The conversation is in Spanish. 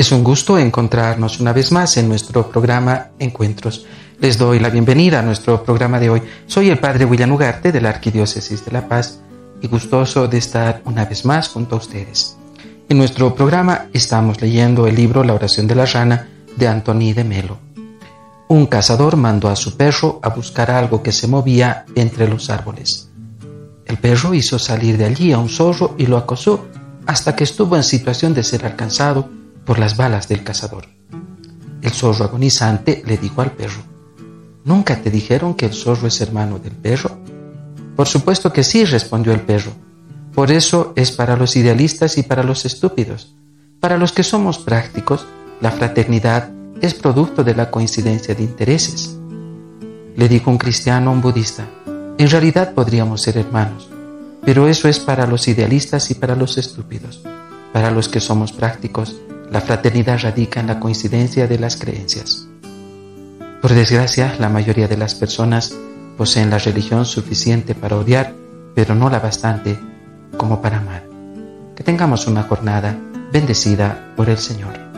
Es un gusto encontrarnos una vez más en nuestro programa Encuentros. Les doy la bienvenida a nuestro programa de hoy. Soy el Padre William Ugarte de la Arquidiócesis de La Paz y gustoso de estar una vez más junto a ustedes. En nuestro programa estamos leyendo el libro La oración de la rana de Antony de Melo. Un cazador mandó a su perro a buscar algo que se movía entre los árboles. El perro hizo salir de allí a un zorro y lo acosó hasta que estuvo en situación de ser alcanzado por las balas del cazador. El zorro agonizante le dijo al perro, ¿Nunca te dijeron que el zorro es hermano del perro? Por supuesto que sí, respondió el perro. Por eso es para los idealistas y para los estúpidos. Para los que somos prácticos, la fraternidad es producto de la coincidencia de intereses. Le dijo un cristiano a un budista, en realidad podríamos ser hermanos, pero eso es para los idealistas y para los estúpidos. Para los que somos prácticos, la fraternidad radica en la coincidencia de las creencias. Por desgracia, la mayoría de las personas poseen la religión suficiente para odiar, pero no la bastante como para amar. Que tengamos una jornada bendecida por el Señor.